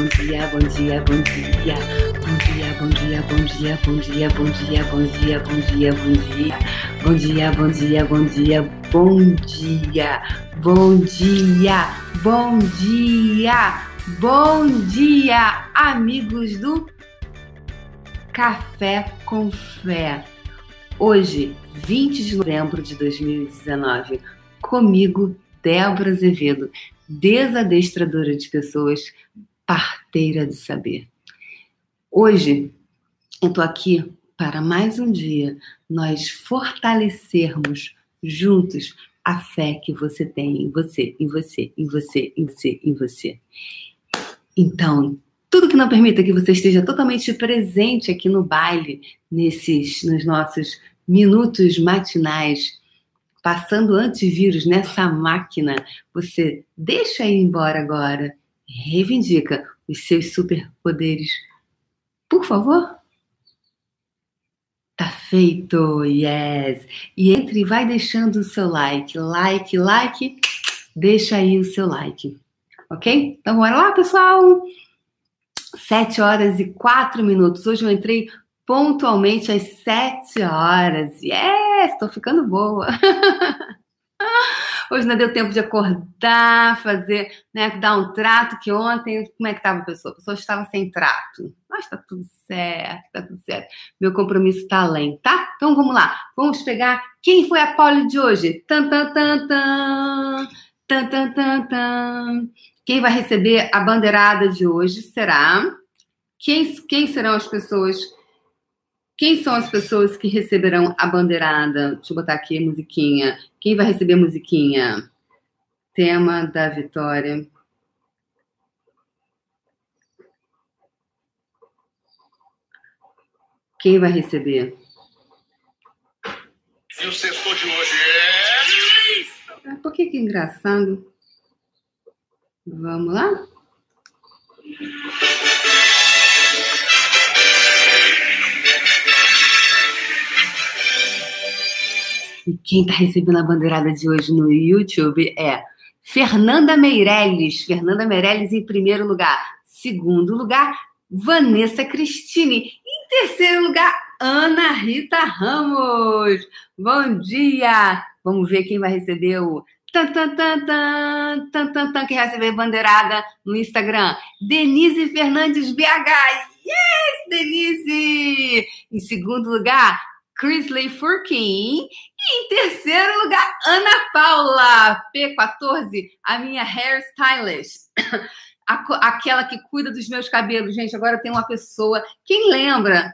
bom dia, bom dia, bom dia. Bom dia, bom dia, bom dia, bom dia, bom dia, bom dia, bom dia, bom dia. Bom dia, bom dia, bom dia, bom dia. Bom dia, bom dia. Bom dia, amigos do Café com Fé. Hoje, 20 de novembro de 2019, comigo, Débora Azevedo, desadestradora de pessoas, parteira de saber. Hoje, eu tô aqui para mais um dia nós fortalecermos juntos a fé que você tem em você, em você, em você, em você, em você. Então, tudo que não permita que você esteja totalmente presente aqui no baile, nesses, nos nossos minutos matinais, passando antivírus nessa máquina, você deixa ir embora agora, reivindica os seus superpoderes. Por favor? Tá feito, yes! E entre e vai deixando o seu like, like, like, deixa aí o seu like, ok? Então bora lá, pessoal! Sete horas e quatro minutos. Hoje eu entrei pontualmente às sete horas. Yes, estou ficando boa. Hoje não deu tempo de acordar, fazer, né, dar um trato, que ontem, como é que estava a pessoa? A pessoa estava sem trato. Mas tá tudo certo, tá tudo certo. Meu compromisso está além, tá? Então vamos lá. Vamos pegar quem foi a pole de hoje. Tan, tan, tan, tan. Tan, tan, tan, tan. Quem vai receber a bandeirada de hoje será... Quem, quem serão as pessoas quem são as pessoas que receberão a bandeirada? Deixa eu botar aqui a musiquinha. Quem vai receber a musiquinha? Tema da vitória. Quem vai receber? E o sexto de hoje é. Por que que é engraçado? Vamos lá? E quem está recebendo a bandeirada de hoje no YouTube é Fernanda Meirelles. Fernanda Meirelles em primeiro lugar. Segundo lugar, Vanessa Cristine. Em terceiro lugar, Ana Rita Ramos. Bom dia! Vamos ver quem vai receber o tan, tan, tan, tan, tan, tan, que receber bandeirada no Instagram. Denise Fernandes BH. Yes, Denise! Em segundo lugar, Chrisley Furkin. E em terceiro lugar, Ana Paula, P14, a minha hairstylist. Aquela que cuida dos meus cabelos. Gente, agora tem uma pessoa. Quem lembra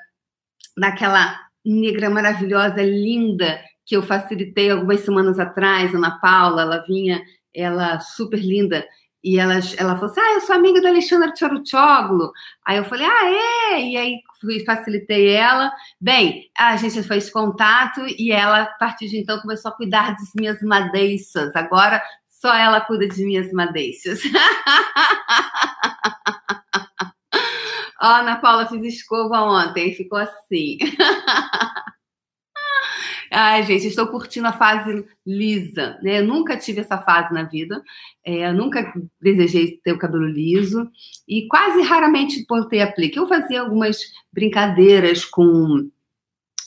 daquela negra maravilhosa, linda, que eu facilitei algumas semanas atrás, Ana Paula? Ela vinha, ela super linda. E ela, ela falou assim: Ah, eu sou amiga da Alexandra Tchoruchoglu. Aí eu falei: Ah, é? E aí facilitei ela. Bem, a gente fez contato e ela, a partir de então, começou a cuidar das minhas madeixas. Agora só ela cuida de minhas madeixas. Ana Paula, fiz escova ontem, ficou assim. Ai, gente, estou curtindo a fase lisa, né? Eu nunca tive essa fase na vida, é, nunca desejei ter o cabelo liso e quase raramente botei aplique. Eu fazia algumas brincadeiras com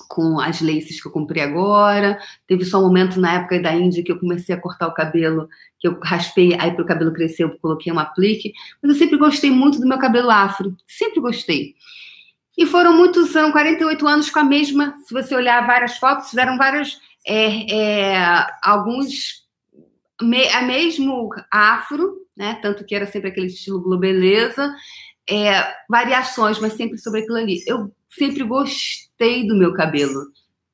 com as laces que eu comprei agora. Teve só um momento na época da Índia que eu comecei a cortar o cabelo, que eu raspei, aí para o cabelo crescer eu coloquei um aplique. Mas eu sempre gostei muito do meu cabelo afro, sempre gostei. E foram muitos, são 48 anos com a mesma. Se você olhar várias fotos, tiveram vários, é, é, alguns, me, a mesmo afro, né? Tanto que era sempre aquele estilo globeleza, é, variações, mas sempre sobre aquilo ali. Eu sempre gostei do meu cabelo.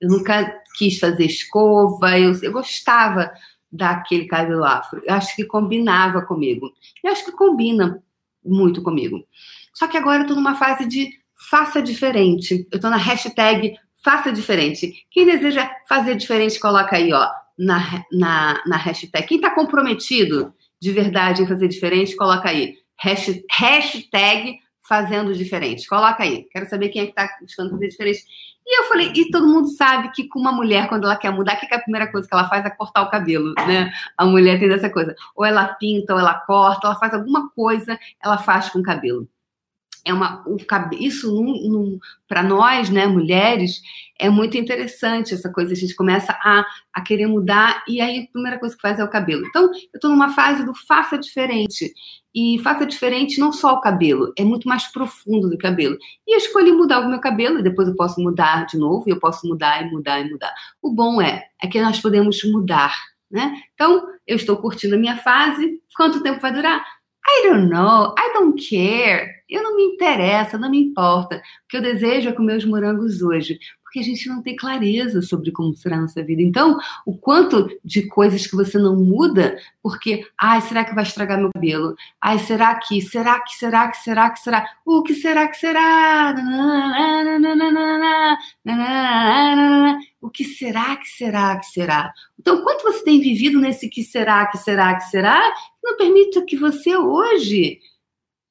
Eu nunca quis fazer escova, eu, eu gostava daquele cabelo afro. Eu acho que combinava comigo. Eu acho que combina muito comigo. Só que agora eu tô numa fase de faça diferente. Eu estou na hashtag faça diferente. Quem deseja fazer diferente, coloca aí, ó, na, na, na hashtag. Quem está comprometido de verdade em fazer diferente, coloca aí. Hashtag fazendo diferente. Coloca aí. Quero saber quem é que está buscando fazer diferente. E eu falei, e todo mundo sabe que com uma mulher, quando ela quer mudar, que, que é a primeira coisa que ela faz é cortar o cabelo, né? A mulher tem essa coisa. Ou ela pinta, ou ela corta, ela faz alguma coisa, ela faz com o cabelo. É uma o, isso para nós, né, mulheres, é muito interessante essa coisa. A gente começa a, a querer mudar e aí a primeira coisa que faz é o cabelo. Então, eu estou numa fase do faça diferente. E faça diferente não só o cabelo, é muito mais profundo do cabelo. E eu escolhi mudar o meu cabelo, e depois eu posso mudar de novo, e eu posso mudar e mudar e mudar. O bom é, é que nós podemos mudar, né? Então, eu estou curtindo a minha fase. Quanto tempo vai durar? I don't know, I don't care. Eu não me interessa, não me importa. O que eu desejo é comer os morangos hoje porque a gente não tem clareza sobre como será a nossa vida. Então, o quanto de coisas que você não muda, porque, ai, será que vai estragar meu cabelo? Ai, será que, será que, será que, será que, será? O que será que será? O que será que será que será? Então, quanto você tem vivido nesse que será que será que será, não permita que você hoje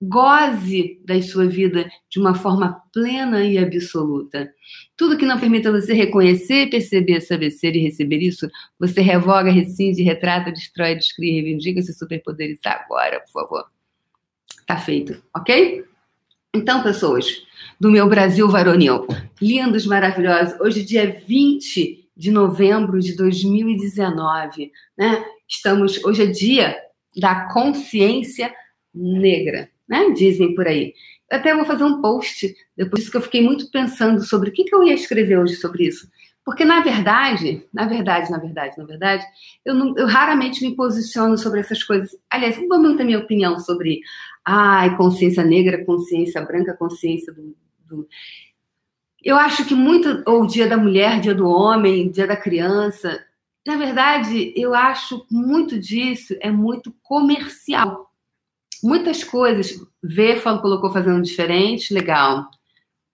Goze da sua vida de uma forma plena e absoluta. Tudo que não permita você reconhecer, perceber, saber ser e receber isso, você revoga, rescinde, retrata, destrói, descreve, reivindica seus superpoderes agora, por favor. Tá feito, ok? Então, pessoas do meu Brasil varonil, lindos, maravilhosos, hoje, dia 20 de novembro de 2019, né? Estamos, hoje é dia da consciência negra né? Dizem por aí. Até vou fazer um post depois disso que eu fiquei muito pensando sobre o que, que eu ia escrever hoje sobre isso. Porque, na verdade, na verdade, na verdade, na verdade, eu, não, eu raramente me posiciono sobre essas coisas. Aliás, não dou muito a minha opinião sobre ai, consciência negra, consciência branca, consciência do, do. Eu acho que muito, ou dia da mulher, dia do homem, dia da criança. Na verdade, eu acho muito disso é muito comercial muitas coisas. Vê, colocou fazendo diferente, legal.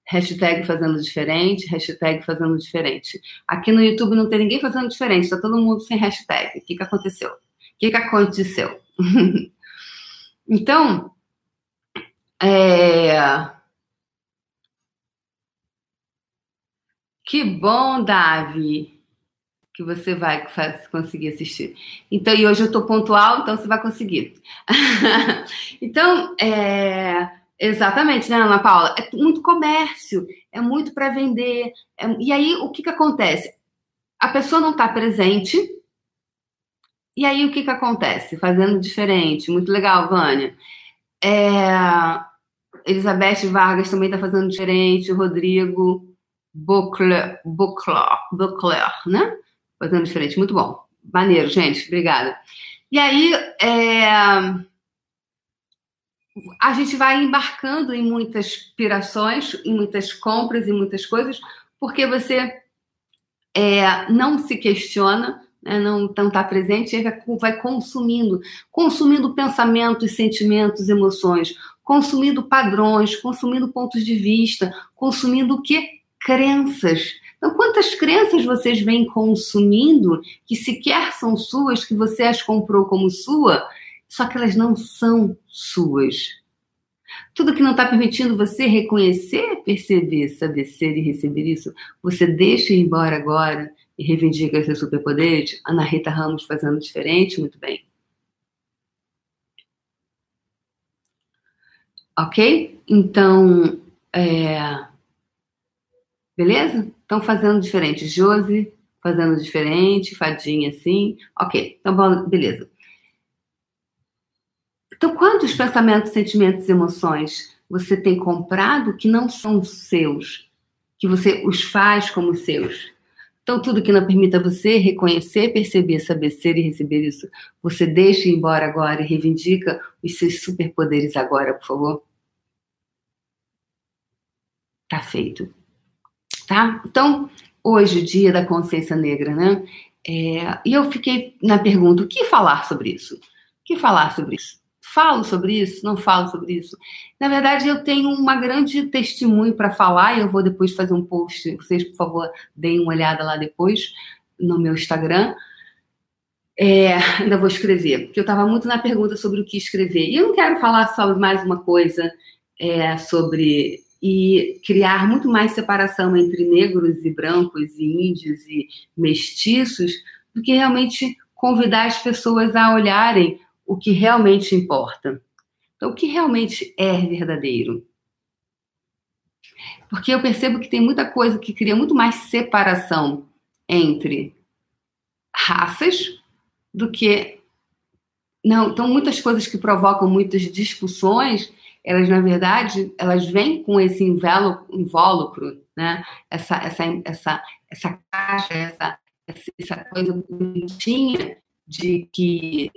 Hashtag fazendo diferente, hashtag fazendo diferente. Aqui no YouTube não tem ninguém fazendo diferente, está todo mundo sem hashtag. O que, que aconteceu? O que, que aconteceu? então, é... que bom, Davi que você vai conseguir assistir. Então, e hoje eu estou pontual, então você vai conseguir. então, é, exatamente, né, Ana Paula? É muito comércio, é muito para vender. É, e aí, o que, que acontece? A pessoa não está presente, e aí o que, que acontece? Fazendo diferente. Muito legal, Vânia. É, Elizabeth Vargas também está fazendo diferente, o Rodrigo Buckler, Buckler, Buckler, né? Fazendo diferente. Muito bom. Maneiro, gente. Obrigada. E aí, é... a gente vai embarcando em muitas pirações, em muitas compras, em muitas coisas, porque você é, não se questiona, né, não está presente, e vai consumindo, consumindo pensamentos, sentimentos, emoções, consumindo padrões, consumindo pontos de vista, consumindo o que? Crenças. Então, quantas crenças vocês vêm consumindo que sequer são suas, que você as comprou como sua, só que elas não são suas? Tudo que não está permitindo você reconhecer, perceber, saber ser e receber isso, você deixa ir embora agora e reivindica seus superpoderes? Ana Rita Ramos fazendo diferente, muito bem. Ok? Então, é... beleza? Estão fazendo diferente. Josi fazendo diferente, fadinha assim. Ok, então bom, beleza. Então, quantos pensamentos, sentimentos e emoções você tem comprado que não são seus, que você os faz como seus? Então, tudo que não permita você reconhecer, perceber, saber ser e receber isso, você deixa ir embora agora e reivindica os seus superpoderes agora, por favor. Tá feito tá? Então, hoje, dia da consciência negra, né? É, e eu fiquei na pergunta: o que falar sobre isso? O que falar sobre isso? Falo sobre isso? Não falo sobre isso? Na verdade, eu tenho uma grande testemunho para falar e eu vou depois fazer um post. Vocês, por favor, deem uma olhada lá depois no meu Instagram. É, ainda vou escrever, porque eu estava muito na pergunta sobre o que escrever. E eu não quero falar sobre mais uma coisa é, sobre e criar muito mais separação entre negros e brancos e índios e mestiços do que realmente convidar as pessoas a olharem o que realmente importa. Então, o que realmente é verdadeiro? Porque eu percebo que tem muita coisa que cria muito mais separação entre raças do que. Não, então muitas coisas que provocam muitas discussões, elas na verdade, elas vêm com esse invólucro, né? Essa, essa, essa, essa caixa, essa, essa coisa bonitinha de que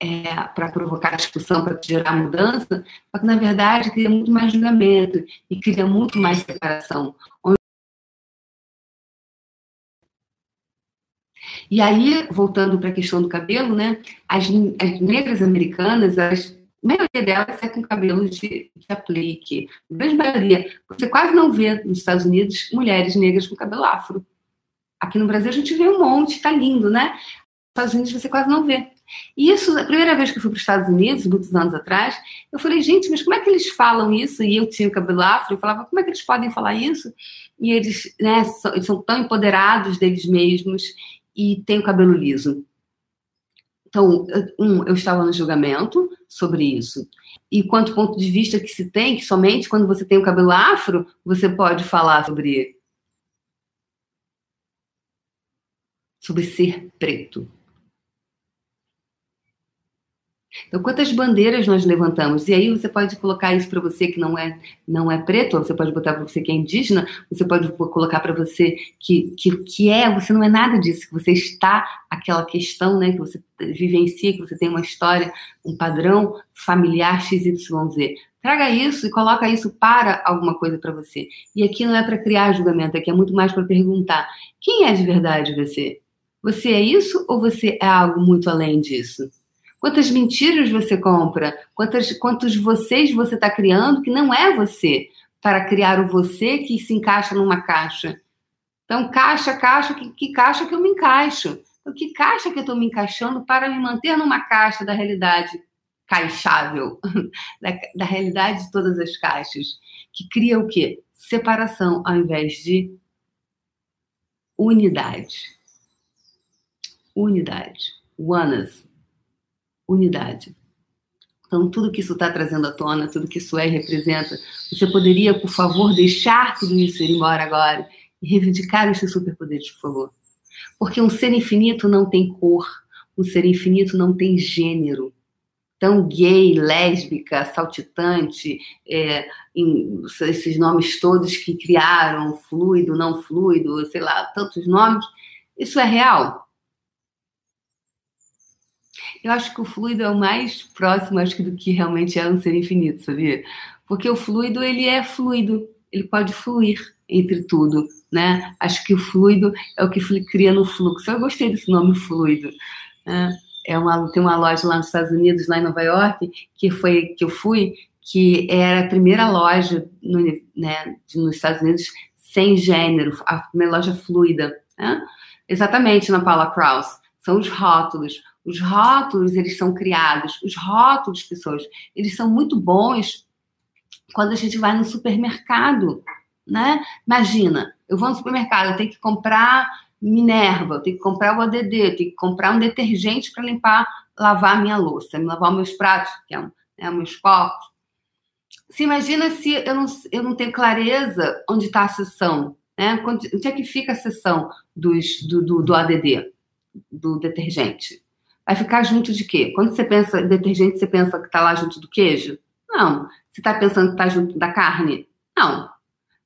é, para provocar discussão, para gerar mudança, só que na verdade cria muito mais julgamento e cria muito mais separação. E aí, voltando para a questão do cabelo, né? As, as negras americanas, as, a maioria delas é com cabelo de, de aplique. A grande maioria. Você quase não vê nos Estados Unidos mulheres negras com cabelo afro. Aqui no Brasil a gente vê um monte, tá lindo, né? Nos Estados Unidos você quase não vê. E isso, a primeira vez que eu fui para os Estados Unidos, muitos anos atrás, eu falei, gente, mas como é que eles falam isso? E eu tinha o cabelo afro, eu falava, como é que eles podem falar isso? E eles, né, são, eles são tão empoderados deles mesmos e têm o cabelo liso. Então, um, eu estava no julgamento sobre isso. E quanto ponto de vista que se tem, que somente quando você tem o cabelo afro, você pode falar sobre sobre ser preto. Então, quantas bandeiras nós levantamos? E aí você pode colocar isso para você que não é não é preto, você pode botar para você que é indígena, você pode colocar para você que, que, que é, você não é nada disso, que você está aquela questão, né, que você vivencia, que você tem uma história, um padrão familiar XYZ. Traga isso e coloca isso para alguma coisa para você. E aqui não é para criar julgamento, aqui é muito mais para perguntar: quem é de verdade você? Você é isso ou você é algo muito além disso? Quantas mentiras você compra? Quantas, quantos vocês você está criando que não é você, para criar o você que se encaixa numa caixa? Então, caixa, caixa, que, que caixa que eu me encaixo? Então, que caixa que eu estou me encaixando para me manter numa caixa da realidade caixável, da, da realidade de todas as caixas, que cria o quê? Separação ao invés de unidade. Unidade. Oneness unidade. Então, tudo que isso está trazendo à tona, tudo que isso é e representa, você poderia, por favor, deixar tudo isso ir embora agora e reivindicar esses superpoderes, por favor. Porque um ser infinito não tem cor, um ser infinito não tem gênero. Então, gay, lésbica, saltitante, é, em, esses nomes todos que criaram, fluido, não fluido, sei lá, tantos nomes, isso é real? Eu acho que o fluido é o mais próximo, acho que, do que realmente é um ser infinito, sabia? Porque o fluido, ele é fluido, ele pode fluir entre tudo, né? Acho que o fluido é o que cria no fluxo. Eu gostei desse nome fluido. Né? É uma, tem uma loja lá nos Estados Unidos, lá em Nova York, que foi que eu fui, que era a primeira loja no, né, nos Estados Unidos sem gênero, a primeira loja fluida. Né? Exatamente na Paula Krauss. São os rótulos. Os rótulos, eles são criados. Os rótulos, pessoas, eles são muito bons quando a gente vai no supermercado, né? Imagina, eu vou no supermercado, eu tenho que comprar Minerva, eu tenho que comprar o ADD, eu tenho que comprar um detergente para limpar, lavar minha louça, lavar meus pratos, que é um, né, meus copos. Se imagina se eu não, eu não tenho clareza onde está a sessão, né? Onde, onde é que fica a sessão dos, do, do, do ADD, do detergente? Vai ficar junto de quê? Quando você pensa em detergente, você pensa que está lá junto do queijo? Não. Você está pensando que está junto da carne? Não.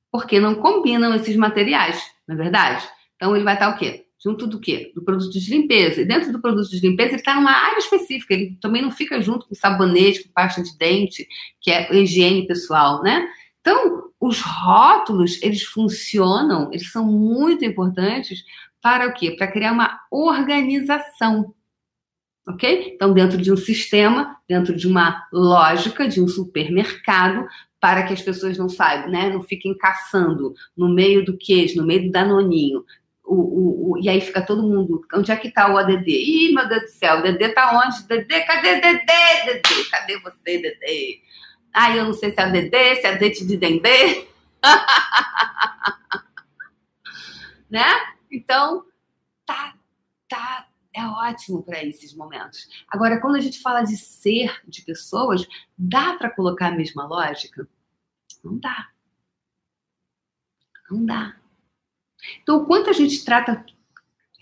Porque não combinam esses materiais, não é verdade? Então ele vai estar tá o quê? Junto do quê? Do produto de limpeza. E dentro do produto de limpeza, ele está numa área específica. Ele também não fica junto com sabonete, com pasta de dente, que é higiene pessoal, né? Então, os rótulos, eles funcionam, eles são muito importantes para o quê? Para criar uma organização ok? Então, dentro de um sistema, dentro de uma lógica, de um supermercado, para que as pessoas não saibam, né? Não fiquem caçando no meio do queijo, no meio do danoninho. O, o, o, e aí fica todo mundo, onde é que está o ADD? Ih, meu Deus do céu, o DD está onde? DD, cadê DD? DD, cadê você, DD? Ah, eu não sei se é DD, se é dente de dendê. né? Então, tá, tá, é ótimo para esses momentos. Agora, quando a gente fala de ser de pessoas, dá para colocar a mesma lógica? Não dá. Não dá. Então, o quanto a gente trata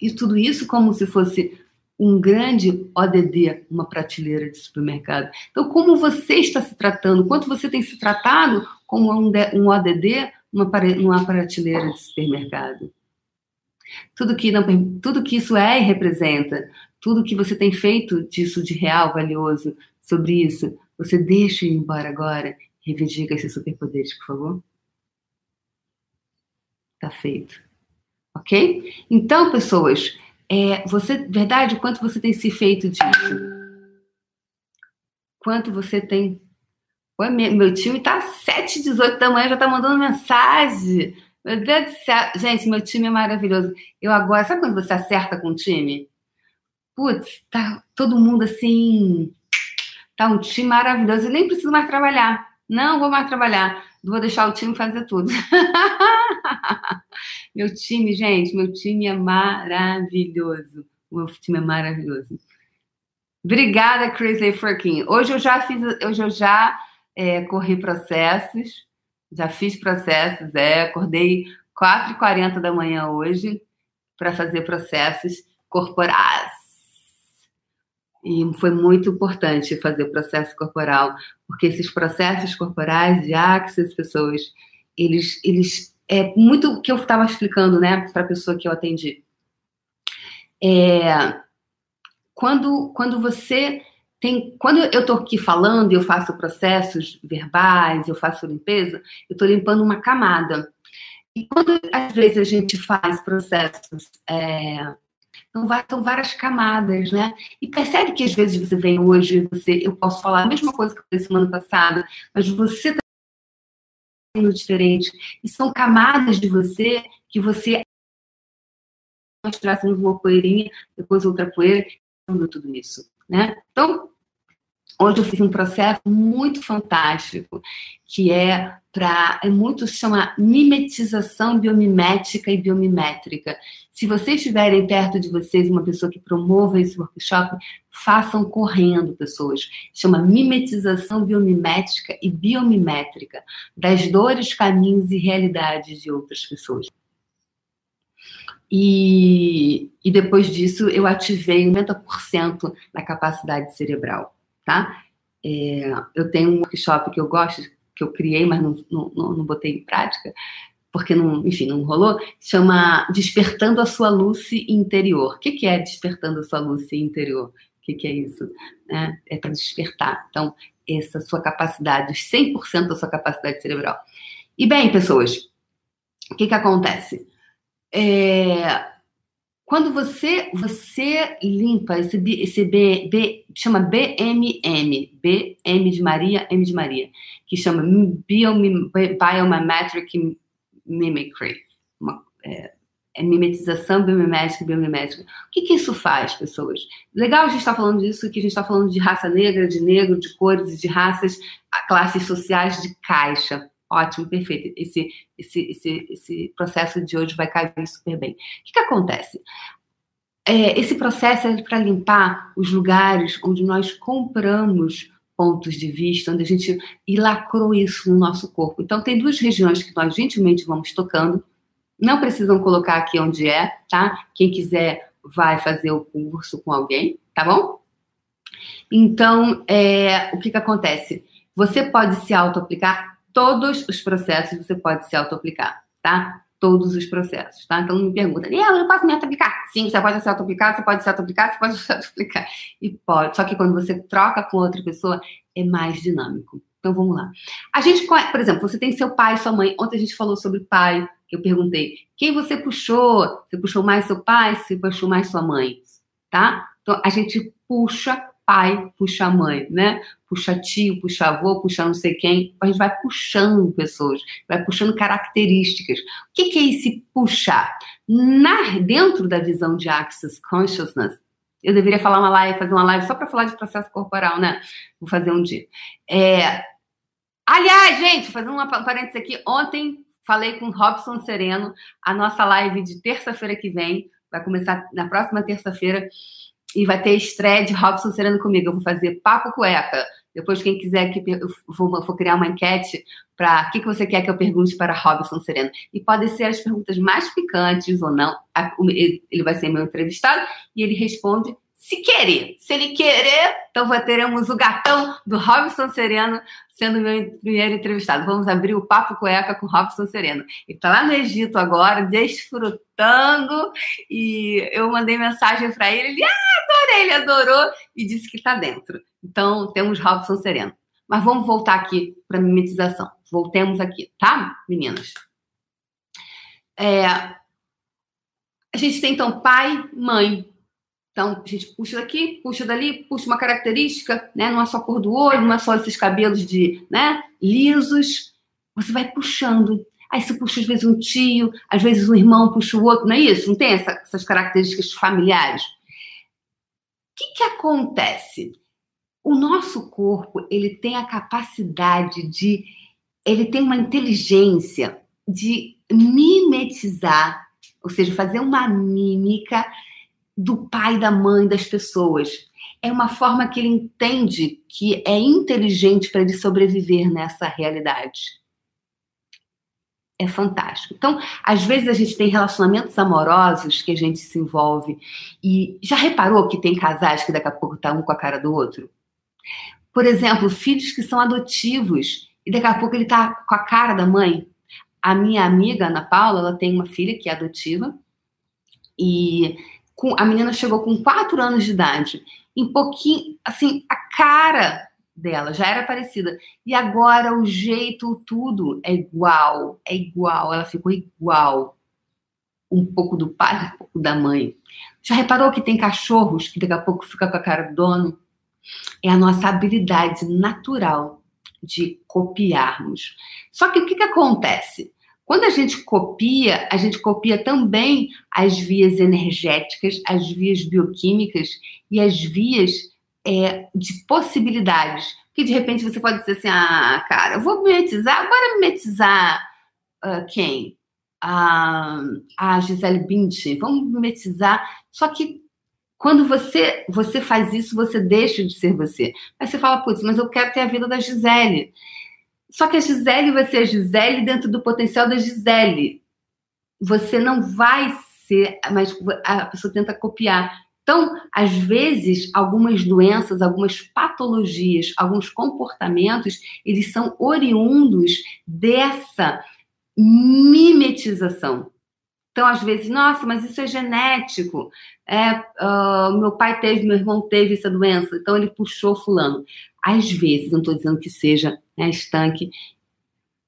e tudo isso como se fosse um grande ODD, uma prateleira de supermercado. Então, como você está se tratando? Quanto você tem se tratado como um, ODD numa, numa prateleira de supermercado? Tudo que, não, tudo que isso é e representa, tudo que você tem feito disso de real, valioso, sobre isso, você deixa ir embora agora reivindica esses superpoderes, por favor? Tá feito. Ok? Então, pessoas, é, você, verdade, quanto você tem se feito disso? Quanto você tem. Ué, meu time tá às 7 18 da manhã, já tá mandando mensagem. Meu Deus do céu. Gente, meu time é maravilhoso. Eu agora, sabe quando você acerta com o time? Putz, tá todo mundo assim. Tá um time maravilhoso. Eu nem preciso mais trabalhar. Não vou mais trabalhar. Vou deixar o time fazer tudo. meu time, gente, meu time é maravilhoso. Meu time é maravilhoso. Obrigada, Chris A. Furkin. Hoje eu já fiz, hoje eu já é, corri processos, já fiz processos, é, acordei 4h40 da manhã hoje para fazer processos corporais. E foi muito importante fazer processo corporal, porque esses processos corporais de Axis, pessoas, eles, eles é muito o que eu estava explicando, né, para a pessoa que eu atendi. É, quando, quando você tem, quando eu estou aqui falando, eu faço processos verbais, eu faço limpeza, eu estou limpando uma camada. E quando às vezes a gente faz processos é, então, são várias camadas, né? E percebe que às vezes você vem hoje, você, eu posso falar a mesma coisa que eu falei semana passada, mas você está sendo diferente. E são camadas de você que você nós trazemos uma poeirinha, depois outra poeira, tudo isso, né? Então, Hoje eu fiz um processo muito fantástico, que é para. É muito chama mimetização biomimética e biomimétrica. Se vocês estiverem perto de vocês uma pessoa que promova esse workshop, façam correndo, pessoas. Chama mimetização biomimética e biomimétrica das dores, caminhos e realidades de outras pessoas. E, e depois disso eu ativei 90% da capacidade cerebral tá? É, eu tenho um workshop que eu gosto, que eu criei, mas não, não, não botei em prática, porque não, enfim, não rolou, chama Despertando a Sua Luz Interior. O que, que é Despertando a Sua Luz Interior? O que, que é isso? É, é para despertar. Então, essa sua capacidade, 100% da sua capacidade cerebral. E bem, pessoas, o que, que acontece? É, quando você você limpa esse, esse B, B, chama BMM, BM de Maria, M de Maria, que chama Biomimetic Mimicry, uma, é, é mimetização biomimética biomimética. O que, que isso faz, pessoas? Legal a gente estar tá falando disso, que a gente está falando de raça negra, de negro, de cores, de raças, classes sociais de caixa. Ótimo, perfeito. Esse, esse, esse, esse processo de hoje vai cair super bem. O que, que acontece? É, esse processo é para limpar os lugares onde nós compramos pontos de vista, onde a gente lacrou isso no nosso corpo. Então, tem duas regiões que nós gentilmente vamos tocando. Não precisam colocar aqui onde é, tá? Quem quiser vai fazer o curso com alguém, tá bom? Então, é, o que, que acontece? Você pode se auto-aplicar todos os processos você pode se auto-aplicar, tá? Todos os processos, tá? Então me pergunta, eu não posso me auto-aplicar. Sim, você pode se auto-aplicar, você pode se auto-aplicar, você pode se auto-aplicar. E pode. Só que quando você troca com outra pessoa, é mais dinâmico. Então vamos lá. A gente, por exemplo, você tem seu pai, sua mãe. Ontem a gente falou sobre pai, eu perguntei, quem você puxou? Você puxou mais seu pai, você puxou mais sua mãe, tá? Então a gente puxa pai, puxa mãe, né? Puxa tio, puxa avô, puxa não sei quem. A gente vai puxando pessoas, vai puxando características. O que, que é esse puxar? Na, dentro da visão de Access Consciousness, eu deveria falar uma live, fazer uma live só para falar de processo corporal, né? Vou fazer um dia. É... Aliás, gente, fazendo uma parênteses aqui, ontem falei com Robson Sereno, a nossa live de terça-feira que vem, vai começar na próxima terça-feira e vai ter estreia de Robson Sereno comigo. Eu vou fazer papo cueca. Depois, quem quiser que eu vou, vou criar uma enquete para o que, que você quer que eu pergunte para Robson Sereno. E podem ser as perguntas mais picantes ou não. Ele vai ser meu entrevistado e ele responde se querer. Se ele querer, então teremos o gatão do Robson Sereno sendo meu primeiro entrevistado. Vamos abrir o Papo Cueca com o Robson Sereno. Ele está lá no Egito agora, desfrutando, e eu mandei mensagem para ele, ele, ah, adorei, ele adorou, e disse que está dentro. Então, temos Robson Sereno. Mas vamos voltar aqui para a mimetização. Voltemos aqui, tá, meninas? É, a gente tem, então, pai, mãe, então, a gente puxa daqui, puxa dali, puxa uma característica, né? Não é só a cor do olho, não é só esses cabelos de, né, lisos. Você vai puxando. Aí você puxa, às vezes, um tio, às vezes um irmão puxa o outro, não é isso? Não tem essa, essas características familiares? O que, que acontece? O nosso corpo, ele tem a capacidade de... Ele tem uma inteligência de mimetizar, ou seja, fazer uma mímica do pai, da mãe, das pessoas. É uma forma que ele entende que é inteligente para ele sobreviver nessa realidade. É fantástico. Então, às vezes a gente tem relacionamentos amorosos que a gente se envolve e já reparou que tem casais que daqui a pouco tá um com a cara do outro? Por exemplo, filhos que são adotivos e daqui a pouco ele tá com a cara da mãe. A minha amiga Ana Paula, ela tem uma filha que é adotiva e com, a menina chegou com quatro anos de idade, em pouquinho, assim, a cara dela já era parecida. E agora o jeito, tudo é igual, é igual, ela ficou igual. Um pouco do pai, um pouco da mãe. Já reparou que tem cachorros que daqui a pouco fica com a cara do dono? É a nossa habilidade natural de copiarmos. Só que o que, que acontece? Quando a gente copia, a gente copia também as vias energéticas, as vias bioquímicas e as vias é, de possibilidades. Que de repente você pode dizer assim: ah, cara, eu vou mimetizar, bora mimetizar uh, quem? A, a Gisele Bündchen, vamos mimetizar. Só que quando você, você faz isso, você deixa de ser você. Aí você fala, putz, mas eu quero ter a vida da Gisele. Só que a Gisele vai ser a Gisele dentro do potencial da Gisele. Você não vai ser, mas a pessoa tenta copiar. Então, às vezes, algumas doenças, algumas patologias, alguns comportamentos, eles são oriundos dessa mimetização. Então, às vezes, nossa, mas isso é genético. É, uh, meu pai teve, meu irmão teve essa doença, então ele puxou fulano. Às vezes, não estou dizendo que seja né, estanque,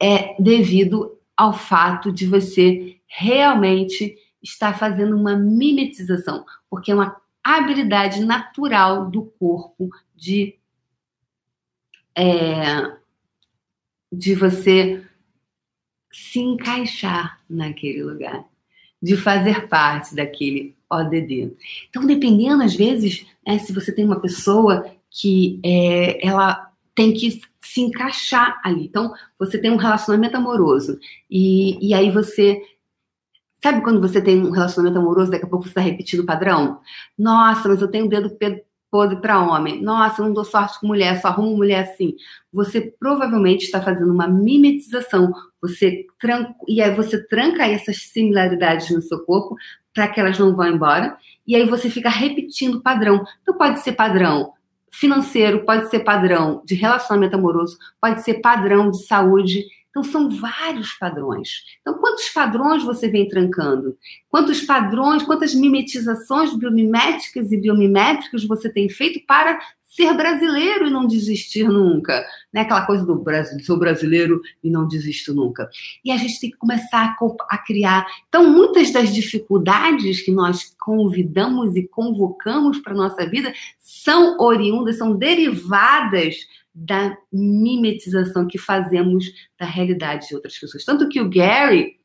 é devido ao fato de você realmente estar fazendo uma mimetização, porque é uma habilidade natural do corpo de é, de você se encaixar naquele lugar de fazer parte daquele ODD. Então, dependendo, às vezes, né, se você tem uma pessoa que é, ela tem que se encaixar ali. Então, você tem um relacionamento amoroso e, e aí você. Sabe quando você tem um relacionamento amoroso, daqui a pouco você está repetindo o padrão? Nossa, mas eu tenho o dedo podre para homem. Nossa, eu não dou sorte com mulher, só arrumo mulher assim. Você provavelmente está fazendo uma mimetização. Você tranca, e aí você tranca essas similaridades no seu corpo para que elas não vão embora. E aí você fica repetindo o padrão. Então pode ser padrão financeiro, pode ser padrão de relacionamento amoroso, pode ser padrão de saúde. Então, são vários padrões. Então, quantos padrões você vem trancando? Quantos padrões, quantas mimetizações biomiméticas e biomimétricas você tem feito para ser brasileiro e não desistir nunca? Né? Aquela coisa do Brasil, sou brasileiro e não desisto nunca. E a gente tem que começar a, a criar. Então, muitas das dificuldades que nós convidamos e convocamos para a nossa vida são oriundas, são derivadas da mimetização que fazemos da realidade de outras pessoas. Tanto que o Gary,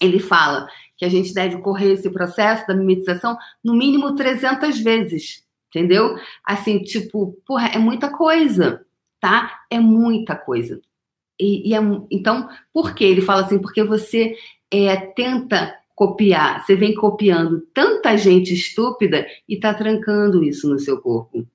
ele fala que a gente deve correr esse processo da mimetização no mínimo 300 vezes, entendeu? Assim, tipo, porra, é muita coisa, tá? É muita coisa. E, e é, então, por que ele fala assim? Porque você é, tenta copiar, você vem copiando tanta gente estúpida e tá trancando isso no seu corpo.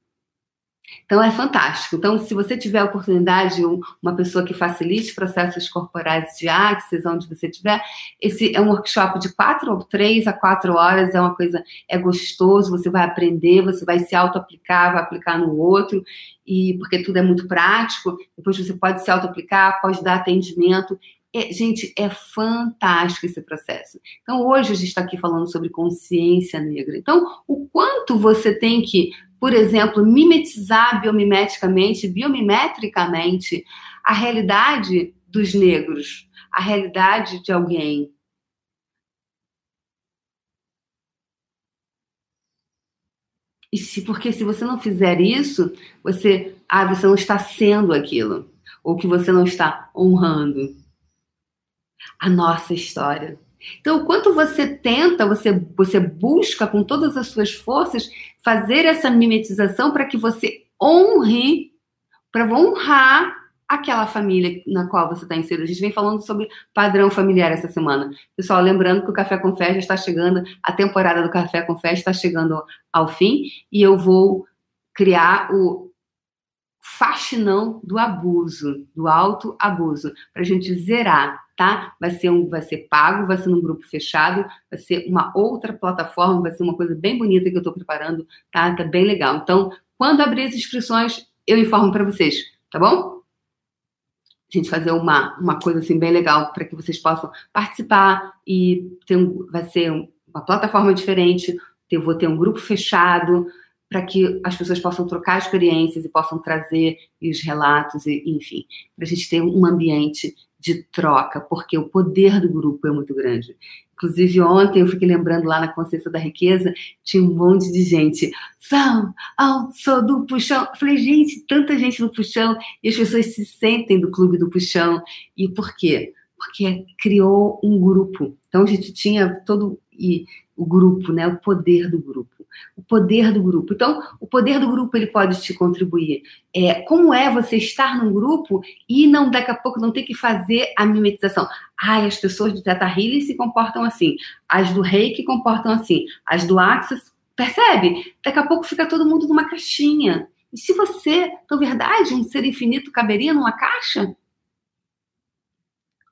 Então é fantástico. Então, se você tiver a oportunidade, uma pessoa que facilite processos corporais de Axis, onde você estiver, esse é um workshop de quatro ou três a quatro horas, é uma coisa, é gostoso, você vai aprender, você vai se auto-aplicar, vai aplicar no outro, e porque tudo é muito prático, depois você pode se auto-aplicar, pode dar atendimento. É, gente, é fantástico esse processo. Então, hoje a gente está aqui falando sobre consciência negra. Então, o quanto você tem que por exemplo, mimetizar biomimeticamente, biomimetricamente, a realidade dos negros, a realidade de alguém. E se, porque se você não fizer isso, você, ah, você não está sendo aquilo, ou que você não está honrando a nossa história. Então, o quanto você tenta, você, você busca com todas as suas forças fazer essa mimetização para que você honre, para honrar aquela família na qual você está inserido. A gente vem falando sobre padrão familiar essa semana. Pessoal, lembrando que o Café com Fé já está chegando, a temporada do Café com Fé está chegando ao fim e eu vou criar o faxinão do abuso, do alto abuso, para a gente zerar tá? Vai ser um, vai ser pago, vai ser num grupo fechado, vai ser uma outra plataforma, vai ser uma coisa bem bonita que eu estou preparando, tá? Tá bem legal. Então, quando abrir as inscrições, eu informo para vocês, tá bom? A gente fazer uma, uma coisa assim bem legal para que vocês possam participar e ter um, vai ser uma plataforma diferente. Eu vou ter um grupo fechado para que as pessoas possam trocar experiências e possam trazer os relatos, e, enfim, para a gente ter um ambiente de troca, porque o poder do grupo é muito grande. Inclusive, ontem eu fiquei lembrando lá na Consciência da Riqueza, tinha um monte de gente. São, oh, sou do Puxão. Falei, gente, tanta gente do Puxão, e as pessoas se sentem do Clube do Puxão. E por quê? Porque criou um grupo. Então, a gente tinha todo e o grupo, né? O poder do grupo o poder do grupo. Então, o poder do grupo ele pode te contribuir. É, como é você estar num grupo e não daqui a pouco não ter que fazer a mimetização? Ai, as pessoas do Teta Healing se comportam assim, as do Reiki comportam assim, as do Axis, percebe? Daqui a pouco fica todo mundo numa caixinha. E se você, na verdade, um ser infinito caberia numa caixa?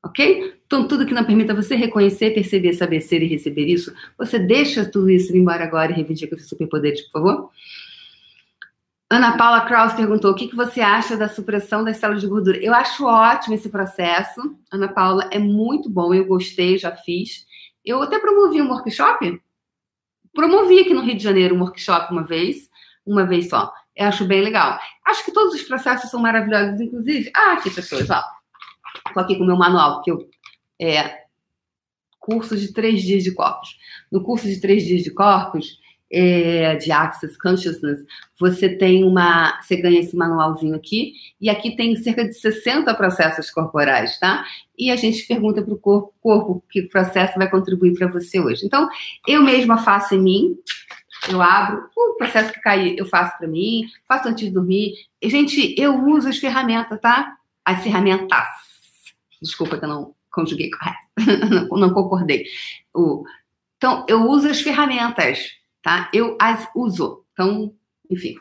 Ok? Então, tudo que não permita você reconhecer, perceber, saber ser e receber isso, você deixa tudo isso ir embora agora e reivindica os superpoderes, por favor? Ana Paula Kraus perguntou: o que, que você acha da supressão das células de gordura? Eu acho ótimo esse processo. Ana Paula, é muito bom, eu gostei, já fiz. Eu até promovi um workshop. Promovi aqui no Rio de Janeiro um workshop uma vez, uma vez só. Eu acho bem legal. Acho que todos os processos são maravilhosos, inclusive. Ah, aqui, pessoas, ó. Estou aqui com o meu manual, que eu. É, curso de três dias de corpos. No curso de três dias de corpos, é, de Access Consciousness, você tem uma. Você ganha esse manualzinho aqui, e aqui tem cerca de 60 processos corporais, tá? E a gente pergunta para o corpo, corpo que processo vai contribuir para você hoje. Então, eu mesma faço em mim, eu abro, o processo que cair eu faço para mim, faço antes de dormir. Gente, eu uso as ferramentas, tá? As ferramentas Desculpa que eu não conjuguei correto, não, concordei. O, então, eu uso as ferramentas, tá? Eu as uso. Então, enfim,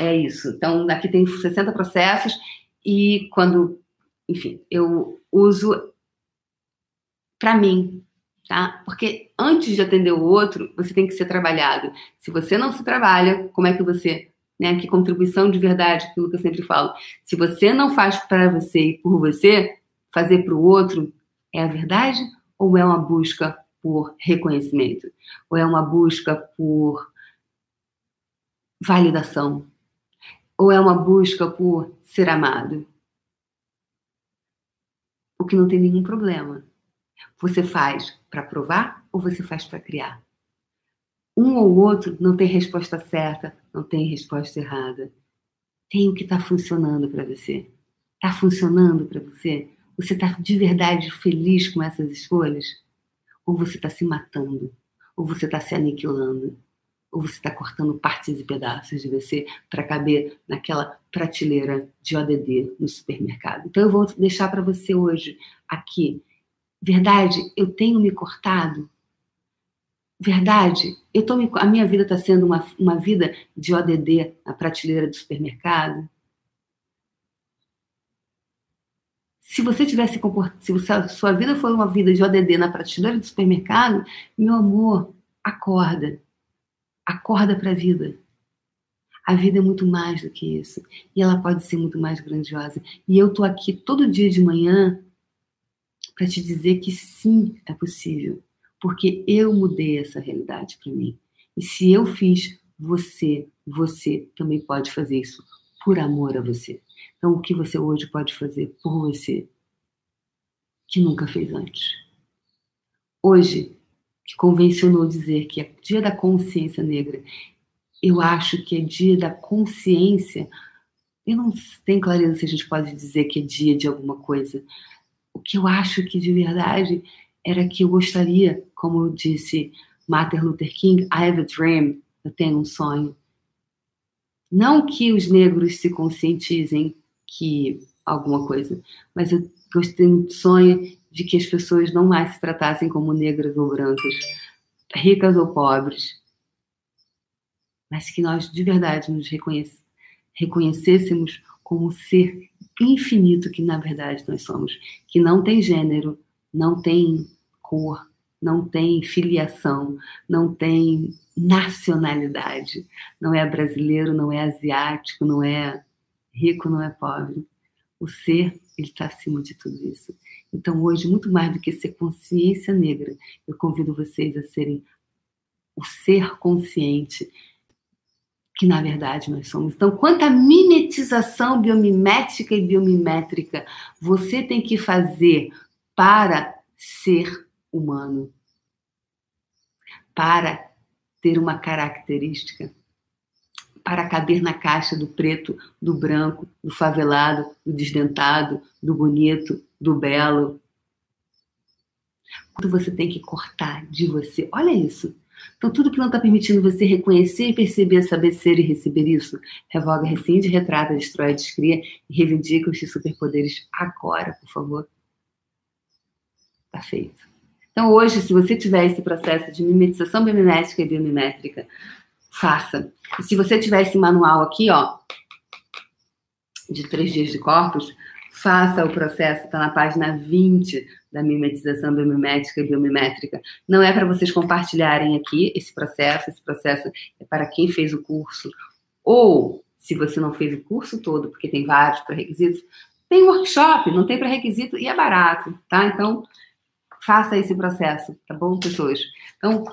é isso. Então, aqui tem 60 processos e quando, enfim, eu uso para mim, tá? Porque antes de atender o outro, você tem que ser trabalhado. Se você não se trabalha, como é que você, né? Que contribuição de verdade, aquilo que eu sempre falo. Se você não faz para você e por você, fazer para o outro é a verdade ou é uma busca por reconhecimento? Ou é uma busca por validação? Ou é uma busca por ser amado? O que não tem nenhum problema. Você faz para provar ou você faz para criar? Um ou outro não tem resposta certa, não tem resposta errada. Tem o que está funcionando para você. Está funcionando para você? Você está de verdade feliz com essas escolhas? Ou você está se matando? Ou você está se aniquilando? Ou você está cortando partes e pedaços de você para caber naquela prateleira de ODD no supermercado? Então eu vou deixar para você hoje aqui. Verdade, eu tenho me cortado? verdade, eu tô me, a minha vida está sendo uma, uma vida de ODD na prateleira do supermercado? Se você tivesse se você, sua vida for uma vida de ODD na prateleira do supermercado, meu amor, acorda. Acorda para a vida. A vida é muito mais do que isso. E ela pode ser muito mais grandiosa. E eu tô aqui todo dia de manhã para te dizer que sim, é possível porque eu mudei essa realidade para mim. E se eu fiz, você, você também pode fazer isso por amor a você. Então, o que você hoje pode fazer por você que nunca fez antes? Hoje, que convencionou dizer que é dia da consciência negra, eu acho que é dia da consciência. Eu não tenho clareza se a gente pode dizer que é dia de alguma coisa. O que eu acho que de verdade era que eu gostaria, como disse Martin Luther King, I have a dream, eu tenho um sonho. Não que os negros se conscientizem que alguma coisa, mas eu tenho um sonho de que as pessoas não mais se tratassem como negras ou brancas, ricas ou pobres, mas que nós de verdade nos reconhece, reconhecêssemos como ser infinito que na verdade nós somos, que não tem gênero, não tem cor, não tem filiação, não tem nacionalidade. Não é brasileiro, não é asiático, não é rico, não é pobre. O ser, ele está acima de tudo isso. Então, hoje, muito mais do que ser consciência negra, eu convido vocês a serem o ser consciente que na verdade nós somos. Então, quanto à mimetização biomimética e biomimétrica você tem que fazer para ser humano para ter uma característica, para caber na caixa do preto, do branco, do favelado, do desdentado, do bonito, do belo. Quanto você tem que cortar de você. Olha isso. Então, tudo que não está permitindo você reconhecer, perceber, saber ser e receber isso, revoga, rescinde, retrata, destrói, descria e reivindica os seus superpoderes agora, por favor. Tá feito. Então, hoje, se você tiver esse processo de mimetização biomimética e biomimétrica, faça. E se você tiver esse manual aqui, ó, de três dias de corpos, faça o processo, está na página 20 da mimetização biomimética e biomimétrica. Não é para vocês compartilharem aqui esse processo, esse processo é para quem fez o curso, ou se você não fez o curso todo, porque tem vários pré-requisitos, tem workshop, não tem pré-requisito e é barato, tá? Então, faça esse processo, tá bom, pessoas? Então,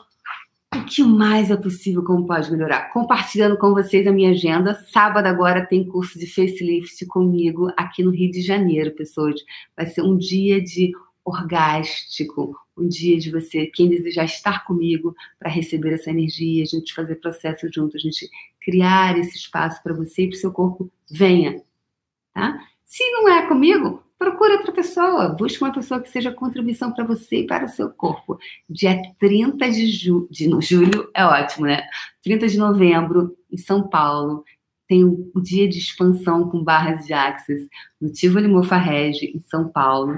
o que mais é possível, como pode melhorar? Compartilhando com vocês a minha agenda. Sábado agora tem curso de facelift comigo aqui no Rio de Janeiro, pessoas. Vai ser um dia de orgástico, um dia de você, quem desejar estar comigo para receber essa energia, a gente fazer processo junto, a gente criar esse espaço para você e para o seu corpo, venha, tá? Se não é comigo, procure outra pessoa, busque uma pessoa que seja contribuição para você e para o seu corpo. Dia 30 de, ju de julho é ótimo, né? 30 de novembro, em São Paulo, tem o, o dia de expansão com barras de axis no Tivoli Mofarrege, em São Paulo.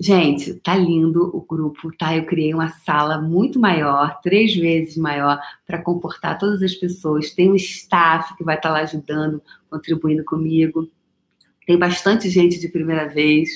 Gente, tá lindo o grupo, tá? Eu criei uma sala muito maior, três vezes maior, para comportar todas as pessoas. Tem um staff que vai estar tá lá ajudando, contribuindo comigo. Tem bastante gente de primeira vez,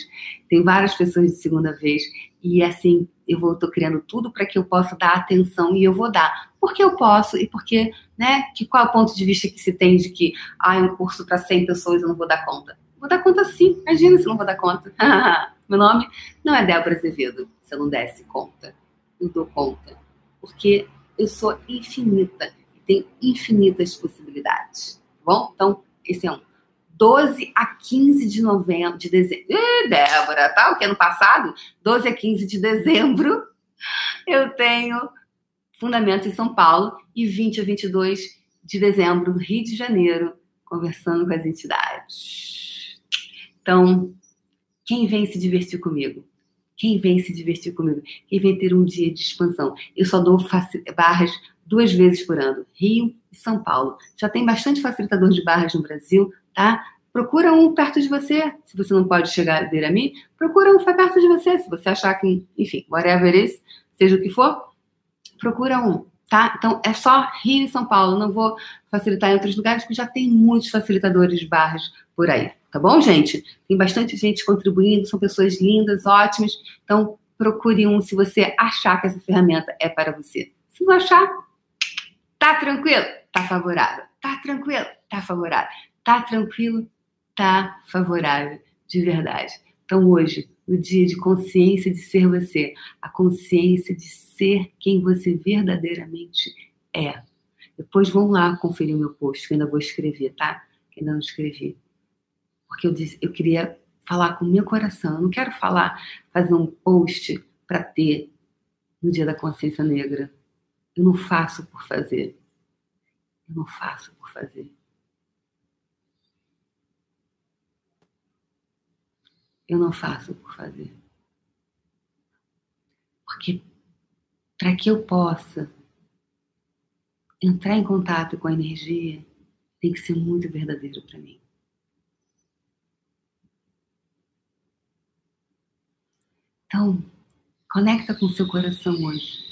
tem várias pessoas de segunda vez, e assim, eu vou tô criando tudo para que eu possa dar atenção e eu vou dar. Porque eu posso e porque, né, que qual é o ponto de vista que se tem de que ah, um curso para 100 pessoas eu não vou dar conta. Vou dar conta sim, imagina se não vou dar conta. Meu nome não é Débora Azevedo, se eu não desse conta. Eu dou conta. Porque eu sou infinita e tenho infinitas possibilidades. Tá bom? Então, esse é um. 12 a 15 de novembro, de dezembro. Ih, Débora, tá? O que ano passado? 12 a 15 de dezembro, eu tenho Fundamento em São Paulo e 20 a 22 de dezembro no Rio de Janeiro, conversando com as entidades. Então, quem vem se divertir comigo? Quem vem se divertir comigo? Quem vem ter um dia de expansão? Eu só dou barras duas vezes por ano, Rio e São Paulo. Já tem bastante facilitador de barras no Brasil, tá? Procura um perto de você. Se você não pode chegar a ver a mim, procura um perto de você. Se você achar que, enfim, whatever it is, seja o que for, procura um, tá? Então é só Rio e São Paulo. Não vou facilitar em outros lugares, porque já tem muitos facilitadores de barras por aí, tá bom, gente? Tem bastante gente contribuindo, são pessoas lindas, ótimas. Então procure um se você achar que essa ferramenta é para você. Se não achar, tá tranquilo, tá favorável. Tá tranquilo, tá favorável. Tá tranquilo, tá favorável, de verdade. Então hoje no dia de consciência de ser você, a consciência de ser quem você verdadeiramente é. Depois vão lá conferir o meu post, que ainda vou escrever, tá? Que ainda não escrevi. Porque eu, disse, eu queria falar com o meu coração. Eu não quero falar, fazer um post para ter no dia da consciência negra. Eu não faço por fazer. Eu não faço por fazer. Eu não faço por fazer. Porque para que eu possa entrar em contato com a energia, tem que ser muito verdadeiro para mim. Então, conecta com o seu coração hoje.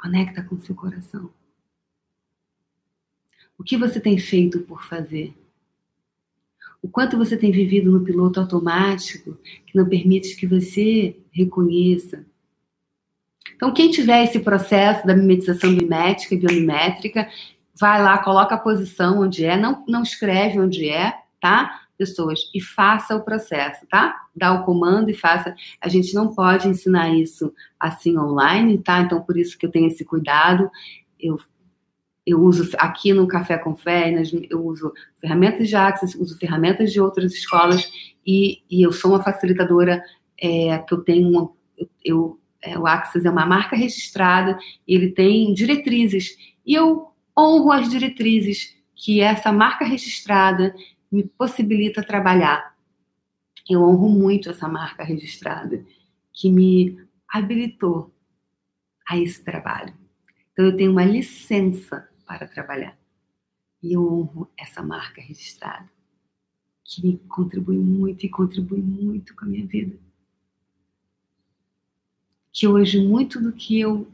Conecta com o seu coração. O que você tem feito por fazer? O quanto você tem vivido no piloto automático que não permite que você reconheça. Então, quem tiver esse processo da mimetização mimética e biomimétrica, vai lá, coloca a posição onde é, não, não escreve onde é, tá? Pessoas, e faça o processo, tá? Dá o comando e faça. A gente não pode ensinar isso assim online, tá? Então, por isso que eu tenho esse cuidado. Eu eu uso aqui no Café com Fé, eu uso ferramentas de Access, uso ferramentas de outras escolas e, e eu sou uma facilitadora é, que eu tenho, uma, eu, é, o Access é uma marca registrada, ele tem diretrizes e eu honro as diretrizes que essa marca registrada me possibilita trabalhar. Eu honro muito essa marca registrada que me habilitou a esse trabalho. Então eu tenho uma licença para trabalhar. E eu honro essa marca registrada, que me contribui muito e contribui muito com a minha vida. Que hoje muito do que eu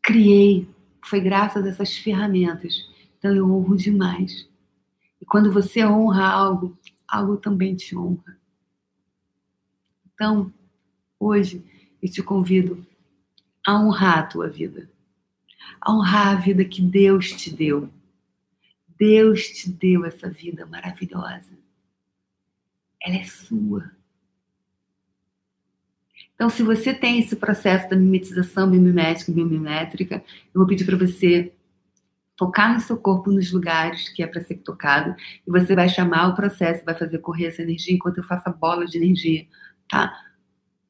criei foi graças a essas ferramentas. Então eu honro demais. E quando você honra algo, algo também te honra. Então, hoje eu te convido a honrar a tua vida a honrar a vida que Deus te deu. Deus te deu essa vida maravilhosa. Ela é sua. Então, se você tem esse processo da mimetização biomimética e biomimétrica, eu vou pedir para você tocar no seu corpo nos lugares que é para ser tocado e você vai chamar o processo, vai fazer correr essa energia enquanto eu faço a bola de energia, tá?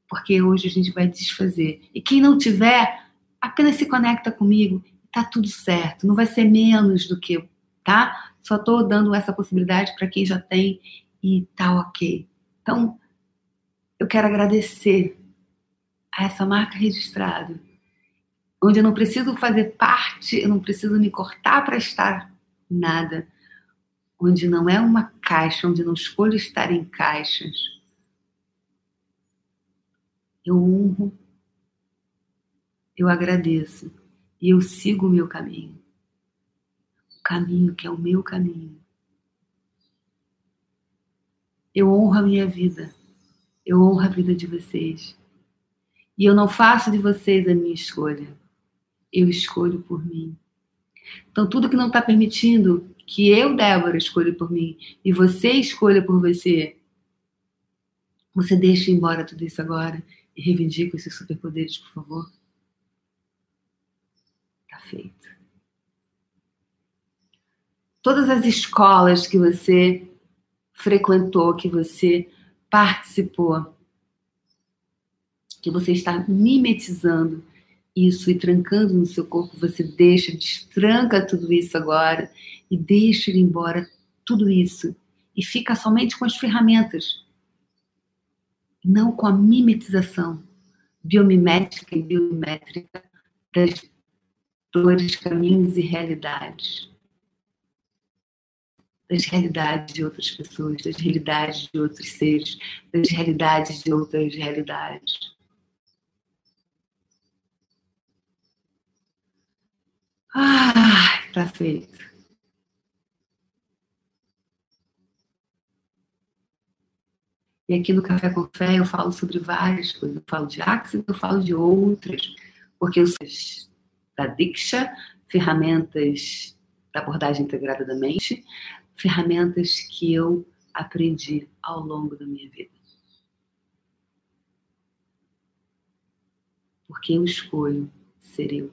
Porque hoje a gente vai desfazer. E quem não tiver, apenas se conecta comigo, tá tudo certo, não vai ser menos do que, tá? Só tô dando essa possibilidade para quem já tem e tá ok. Então, eu quero agradecer a essa marca registrada, onde eu não preciso fazer parte, eu não preciso me cortar para estar nada, onde não é uma caixa, onde não escolho estar em caixas. Eu honro eu agradeço e eu sigo o meu caminho. O caminho que é o meu caminho. Eu honro a minha vida. Eu honro a vida de vocês. E eu não faço de vocês a minha escolha. Eu escolho por mim. Então, tudo que não está permitindo que eu, Débora, escolha por mim e você escolha por você, você deixa embora tudo isso agora e reivindica esses superpoderes, por favor feito. Todas as escolas que você frequentou, que você participou, que você está mimetizando isso e trancando no seu corpo, você deixa, destranca tudo isso agora e deixa ir embora tudo isso e fica somente com as ferramentas, não com a mimetização biomimética e biométrica das dores, caminhos e realidades. Das realidades de outras pessoas, das realidades de outros seres, das realidades de outras realidades. Ah, tá feito. E aqui no Café com Fé eu falo sobre várias coisas. Eu falo de Axis, eu falo de outras, porque eu sou da Diksha, ferramentas da abordagem integrada da mente, ferramentas que eu aprendi ao longo da minha vida. Porque eu escolho ser eu.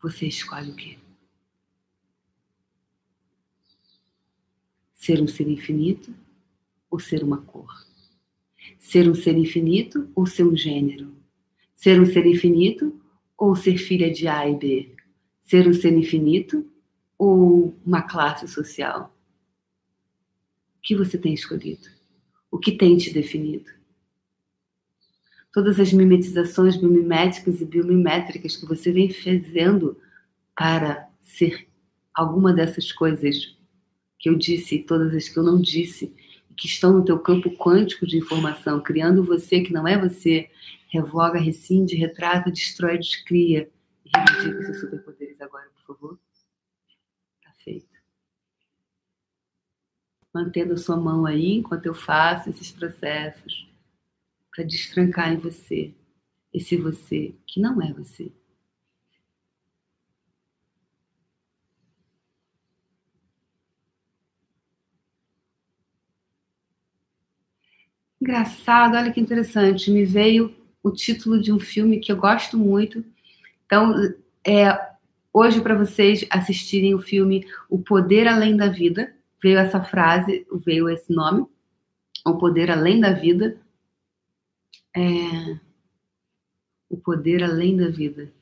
Você escolhe o quê? Ser um ser infinito ou ser uma cor? Ser um ser infinito ou ser um gênero? Ser um ser infinito ou ser filha de A e B? Ser um ser infinito ou uma classe social? O que você tem escolhido? O que tem te definido? Todas as mimetizações biomiméticas e biomimétricas que você vem fazendo para ser alguma dessas coisas que eu disse e todas as que eu não disse, que estão no teu campo quântico de informação, criando você que não é você, revoga, rescinde, retrata, destrói, descria e reivindica seus superpoderes agora, por favor. Tá feito. Mantendo a sua mão aí enquanto eu faço esses processos para destrancar em você esse você que não é você. Engraçado, olha que interessante. Me veio o título de um filme que eu gosto muito. Então, é, hoje, para vocês assistirem o filme O Poder Além da Vida, veio essa frase, veio esse nome, O Poder Além da Vida. É, o Poder Além da Vida.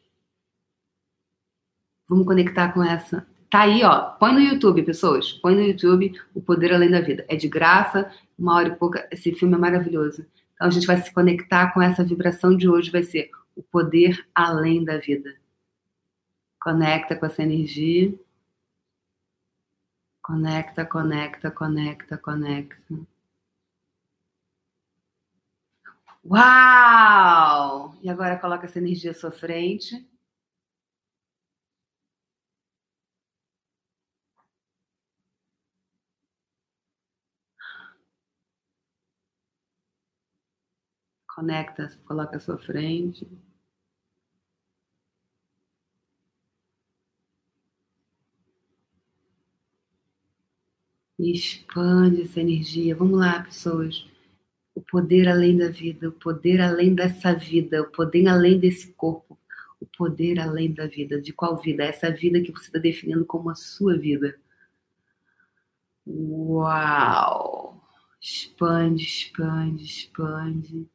Vamos conectar com essa Tá aí, ó. Põe no YouTube, pessoas. Põe no YouTube O Poder Além da Vida. É de graça, uma hora e pouca. Esse filme é maravilhoso. Então a gente vai se conectar com essa vibração de hoje, vai ser o poder além da vida. Conecta com essa energia. Conecta, conecta, conecta, conecta. Uau! E agora coloca essa energia à sua frente. Conecta, coloca à sua frente. E expande essa energia. Vamos lá, pessoas. O poder além da vida, o poder além dessa vida, o poder além desse corpo, o poder além da vida. De qual vida? Essa vida que você está definindo como a sua vida. Uau! Expande, expande, expande.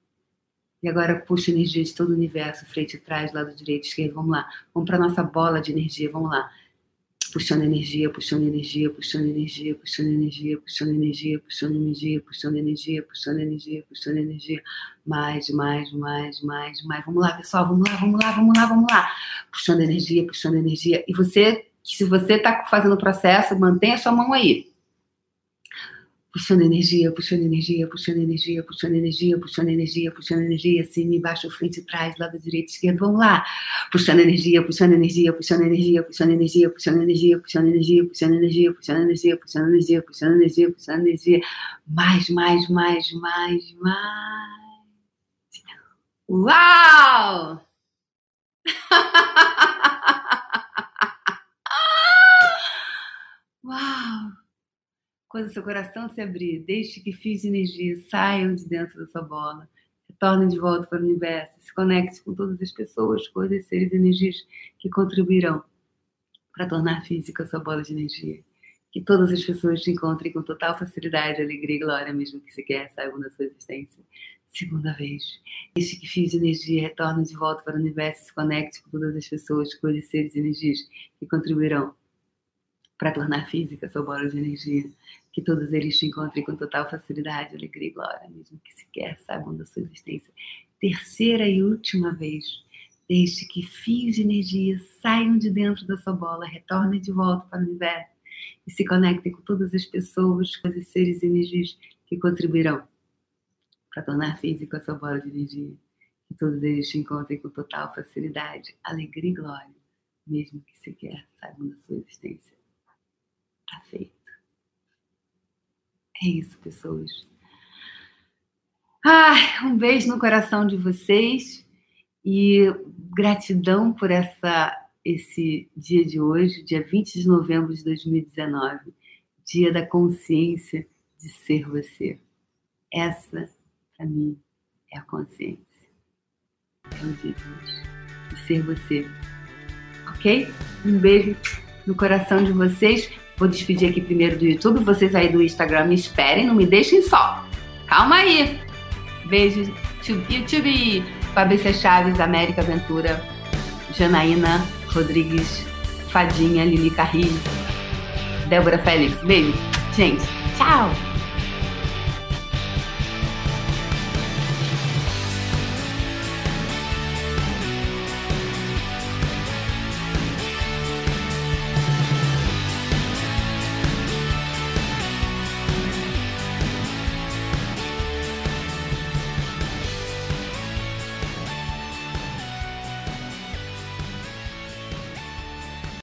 E agora puxa energia de todo o universo, frente e trás, lado direito, esquerdo. Vamos lá. Vamos para nossa bola de energia. Vamos lá. Puxando energia, puxando energia, puxando energia, puxando energia, puxando energia, puxando energia, puxando energia, puxando energia, puxando energia. Mais, mais, mais, mais, mais. Vamos lá, pessoal. Vamos lá, vamos lá, vamos lá, vamos lá. Puxando energia, puxando energia. E você, se você está fazendo o processo, mantenha a sua mão aí puxando energia, puxando energia, puxando energia, puxando energia, puxando energia, puxando energia, cima, embaixo, frente, trás, lado direito, esquerdo, vamos lá. Puxando energia, puxando energia, puxando energia, puxando energia, puxando energia, puxando energia, puxando energia, puxando energia, puxando energia, puxando energia, puxando energia, mais, mais, mais, mais, mais. Uau! Uau! Quando seu coração se abrir, deixe que fios de energia saiam de dentro da sua bola. Retorne de volta para o universo. Se conecte com todas as pessoas, coisas, seres e energias que contribuirão para tornar física a sua bola de energia. Que todas as pessoas te encontrem com total facilidade, alegria e glória, mesmo que sequer saibam da sua existência. Segunda vez. Deixe que fios de energia retornem de volta para o universo. Se conecte com todas as pessoas, coisas, seres e energias que contribuirão para tornar física a sua bola de energia que todos eles te encontrem com total facilidade, alegria e glória, mesmo que sequer saibam da sua existência. Terceira e última vez, deixe que fios de energia saiam de dentro da sua bola, retornem de volta para o universo e se conectem com todas as pessoas, coisas, seres e energias que contribuirão para tornar física a sua bola de energia. Que todos eles te encontrem com total facilidade, alegria e glória, mesmo que sequer saibam da sua existência. Tá feito. É isso, pessoas. Ah, um beijo no coração de vocês e gratidão por essa esse dia de hoje, dia 20 de novembro de 2019, dia da consciência de ser você. Essa, para mim, é a consciência. É o dia de hoje. De ser você. Ok? Um beijo no coração de vocês. Vou despedir aqui primeiro do YouTube. Vocês aí do Instagram me esperem, não me deixem só. Calma aí. Beijo, YouTube, Fabrícia Chaves, América Ventura, Janaína Rodrigues, Fadinha, Lili Carris, Débora Félix. Beijo. Gente, tchau!